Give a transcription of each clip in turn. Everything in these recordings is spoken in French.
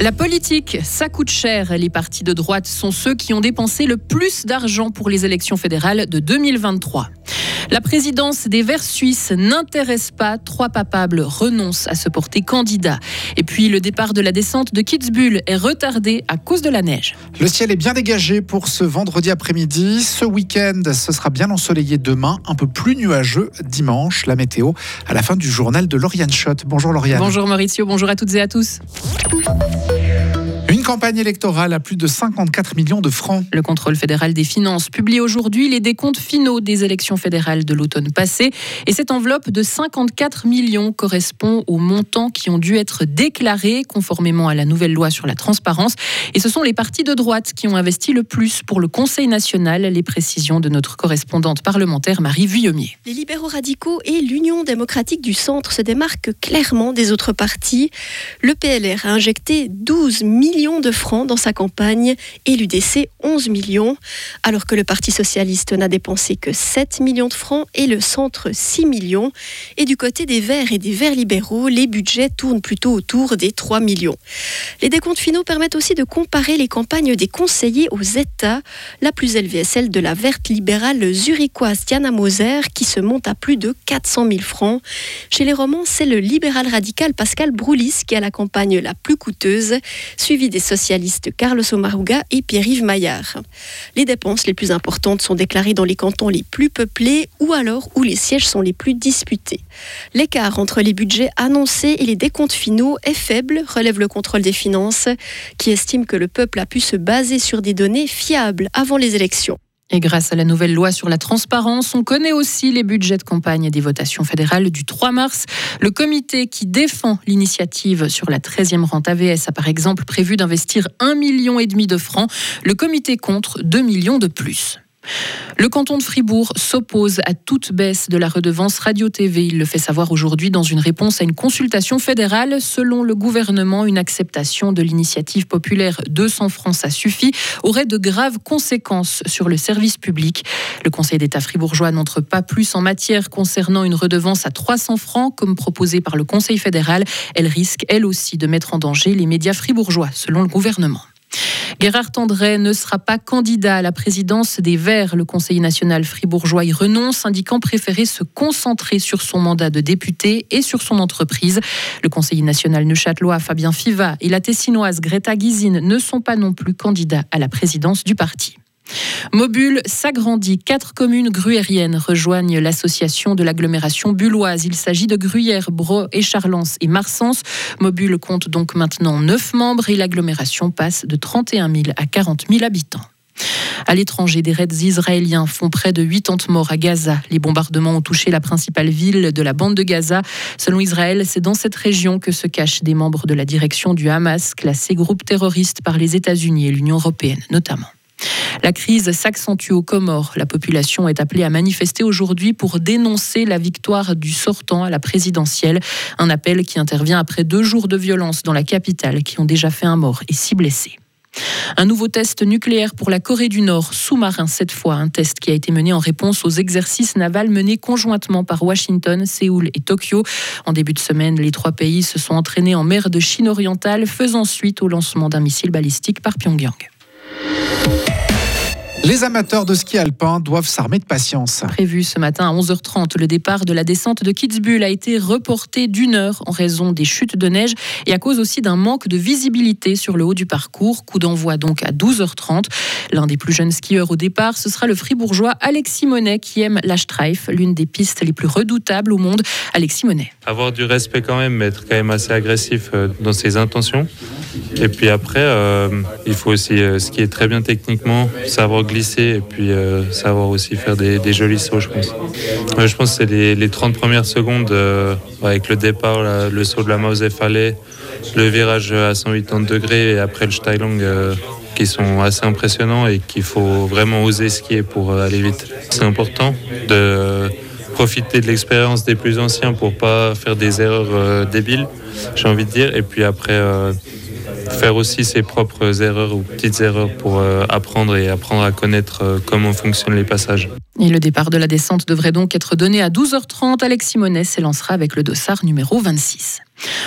La politique, ça coûte cher. Les partis de droite sont ceux qui ont dépensé le plus d'argent pour les élections fédérales de 2023. La présidence des Verts suisses n'intéresse pas. Trois papables renoncent à se porter candidat. Et puis le départ de la descente de Kitzbühel est retardé à cause de la neige. Le ciel est bien dégagé pour ce vendredi après-midi. Ce week-end, ce sera bien ensoleillé demain, un peu plus nuageux dimanche. La météo à la fin du journal de Lauriane Schott. Bonjour Lauriane. Bonjour Mauricio, bonjour à toutes et à tous campagne électorale à plus de 54 millions de francs. Le contrôle fédéral des finances publie aujourd'hui les décomptes finaux des élections fédérales de l'automne passé. Et cette enveloppe de 54 millions correspond aux montants qui ont dû être déclarés conformément à la nouvelle loi sur la transparence. Et ce sont les partis de droite qui ont investi le plus pour le Conseil national. Les précisions de notre correspondante parlementaire Marie Vuillemier. Les libéraux radicaux et l'Union démocratique du centre se démarquent clairement des autres partis. Le PLR a injecté 12 millions de francs dans sa campagne et l'UDC 11 millions, alors que le Parti socialiste n'a dépensé que 7 millions de francs et le centre 6 millions. Et du côté des Verts et des Verts libéraux, les budgets tournent plutôt autour des 3 millions. Les décomptes finaux permettent aussi de comparer les campagnes des conseillers aux États. La plus élevée est celle de la verte libérale zurichoise Diana Moser qui se monte à plus de 400 000 francs. Chez les Romans, c'est le libéral radical Pascal Broulis qui a la campagne la plus coûteuse, suivi des socialistes Carlos Omaruga et Pierre-Yves Maillard. Les dépenses les plus importantes sont déclarées dans les cantons les plus peuplés ou alors où les sièges sont les plus disputés. L'écart entre les budgets annoncés et les décomptes finaux est faible, relève le contrôle des finances, qui estime que le peuple a pu se baser sur des données fiables avant les élections. Et grâce à la nouvelle loi sur la transparence, on connaît aussi les budgets de campagne des votations fédérales du 3 mars. Le comité qui défend l'initiative sur la 13e rente AVS a par exemple prévu d'investir 1,5 million de francs. Le comité contre 2 millions de plus. Le canton de Fribourg s'oppose à toute baisse de la redevance radio-TV. Il le fait savoir aujourd'hui dans une réponse à une consultation fédérale. Selon le gouvernement, une acceptation de l'initiative populaire 200 francs, ça suffit, aurait de graves conséquences sur le service public. Le Conseil d'État fribourgeois n'entre pas plus en matière concernant une redevance à 300 francs, comme proposé par le Conseil fédéral. Elle risque, elle aussi, de mettre en danger les médias fribourgeois, selon le gouvernement. Gérard Tendray ne sera pas candidat à la présidence des Verts. Le conseiller national fribourgeois y renonce, indiquant préférer se concentrer sur son mandat de député et sur son entreprise. Le conseiller national neuchâtelois Fabien Fiva et la tessinoise Greta Gysin ne sont pas non plus candidats à la présidence du parti. Mobule s'agrandit. Quatre communes gruériennes rejoignent l'association de l'agglomération bulloise. Il s'agit de Gruyère, Bro, Écharlens et Marsens. Mobule compte donc maintenant neuf membres et l'agglomération passe de 31 000 à 40 000 habitants. À l'étranger, des raids israéliens font près de 80 morts à Gaza. Les bombardements ont touché la principale ville de la bande de Gaza. Selon Israël, c'est dans cette région que se cachent des membres de la direction du Hamas, classé groupe terroriste par les États-Unis et l'Union européenne notamment. La crise s'accentue aux Comores. La population est appelée à manifester aujourd'hui pour dénoncer la victoire du sortant à la présidentielle. Un appel qui intervient après deux jours de violence dans la capitale qui ont déjà fait un mort et six blessés. Un nouveau test nucléaire pour la Corée du Nord, sous-marin cette fois, un test qui a été mené en réponse aux exercices navals menés conjointement par Washington, Séoul et Tokyo. En début de semaine, les trois pays se sont entraînés en mer de Chine orientale, faisant suite au lancement d'un missile balistique par Pyongyang. Les amateurs de ski alpin doivent s'armer de patience. Prévu ce matin à 11h30, le départ de la descente de Kitzbühel a été reporté d'une heure en raison des chutes de neige et à cause aussi d'un manque de visibilité sur le haut du parcours. Coup d'envoi donc à 12h30. L'un des plus jeunes skieurs au départ, ce sera le fribourgeois Alexis Monet qui aime la Streif, l'une des pistes les plus redoutables au monde. Alexis Monet. Avoir du respect quand même, mais être quand même assez agressif euh, dans ses intentions. Et puis après, euh, il faut aussi euh, skier très bien techniquement, savoir et puis euh, savoir aussi faire des, jolis sauts, je pense. je pense que c'est les, 30 premières secondes avec le départ, le saut de la Mause Fallait, le virage à 180 degrés et après le Steilung qui sont assez impressionnants et qu'il faut vraiment oser skier pour aller vite. C'est important de profiter de l'expérience des plus anciens pour pas faire des erreurs débiles, j'ai envie de dire. Et puis après, faire aussi ses propres erreurs ou petites erreurs pour apprendre et apprendre à connaître comment fonctionnent les passages. Et le départ de la descente devrait donc être donné à 12h30. Alexis Monet s'élancera avec le dossard numéro 26.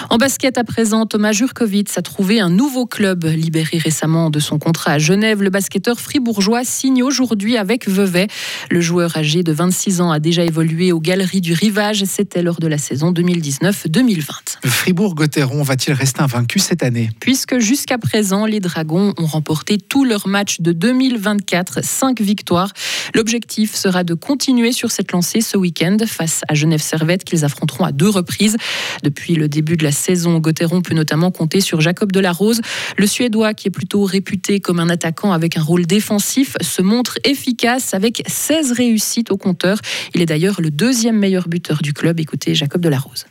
En basket à présent, Thomas Jurkovic a trouvé un nouveau club. Libéré récemment de son contrat à Genève, le basketteur fribourgeois signe aujourd'hui avec Vevey. Le joueur âgé de 26 ans a déjà évolué aux Galeries du Rivage. C'était lors de la saison 2019-2020. Fribourg-Gotteron va-t-il rester invaincu cette année? Puisque jusqu'à présent, les Dragons ont remporté tous leurs matchs de 2024, 5 victoires. L'objectif sera de continuer sur cette lancée ce week-end face à Genève Servette qu'ils affronteront à deux reprises. Depuis le début de la saison. Gauthieron peut notamment compter sur Jacob Delarose. Le Suédois, qui est plutôt réputé comme un attaquant avec un rôle défensif, se montre efficace avec 16 réussites au compteur. Il est d'ailleurs le deuxième meilleur buteur du club. Écoutez Jacob Delarose.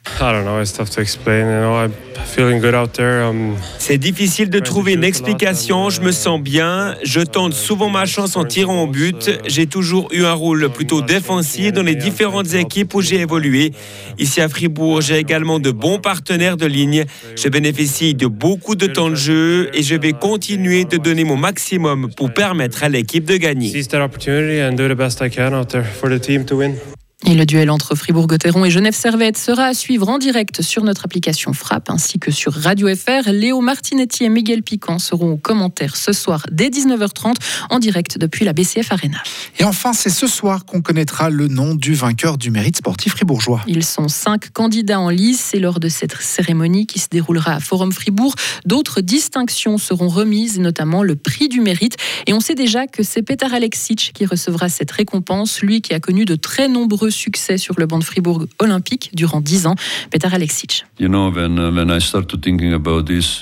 C'est difficile de trouver une explication. Je me sens bien. Je tente souvent ma chance en tirant au but. J'ai toujours eu un rôle plutôt défensif dans les différentes équipes où j'ai évolué. Ici à Fribourg, j'ai également de bons partenaires partenaire de ligne. Je bénéficie de beaucoup de temps de jeu et je vais continuer de donner mon maximum pour permettre à l'équipe de gagner. Et le duel entre Fribourg-Gotteron et Genève-Servette sera à suivre en direct sur notre application Frappe ainsi que sur Radio FR. Léo Martinetti et Miguel Piquant seront aux commentaires ce soir dès 19h30 en direct depuis la BCF Arena. Et enfin, c'est ce soir qu'on connaîtra le nom du vainqueur du mérite sportif fribourgeois. Ils sont cinq candidats en lice et lors de cette cérémonie qui se déroulera à Forum Fribourg, d'autres distinctions seront remises, notamment le prix du mérite. Et on sait déjà que c'est Petar Alexic qui recevra cette récompense, lui qui a connu de très nombreux succès sur le banc de Fribourg olympique durant 10 ans. Petar Alexic.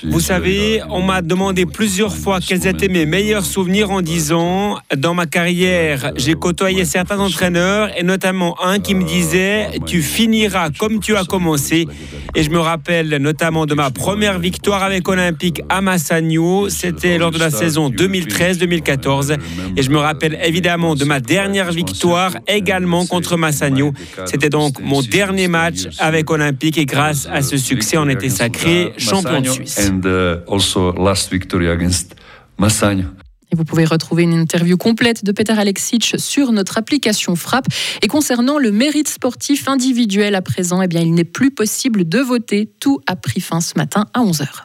Vous savez, on m'a demandé plusieurs fois quels étaient mes meilleurs souvenirs en 10 ans. Dans ma carrière, j'ai côtoyé certains entraîneurs et notamment un qui me disait Tu finiras comme tu as commencé. Et je me rappelle notamment de ma première victoire avec Olympique à Massagno. C'était lors de la saison 2013-2014. Et je me rappelle évidemment de ma dernière victoire également contre Massagno c'était donc mon dernier match avec Olympique et grâce à ce succès, on était sacré champion de Suisse. Uh, et vous pouvez retrouver une interview complète de Peter Alexic sur notre application Frappe. Et concernant le mérite sportif individuel à présent, eh bien, il n'est plus possible de voter. Tout a pris fin ce matin à 11h.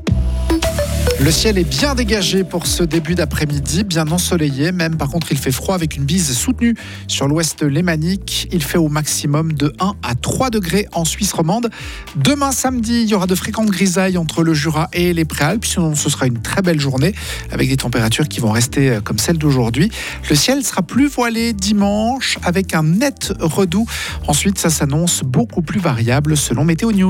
Le ciel est bien dégagé pour ce début d'après-midi, bien ensoleillé, même par contre il fait froid avec une bise soutenue sur l'ouest lémanique. Il fait au maximum de 1 à 3 degrés en Suisse romande. Demain samedi, il y aura de fréquentes grisailles entre le Jura et les Préalpes, sinon ce sera une très belle journée avec des températures qui vont rester euh, comme celles d'aujourd'hui. Le ciel sera plus voilé dimanche avec un net redoux. Ensuite, ça s'annonce beaucoup plus variable selon Météo News.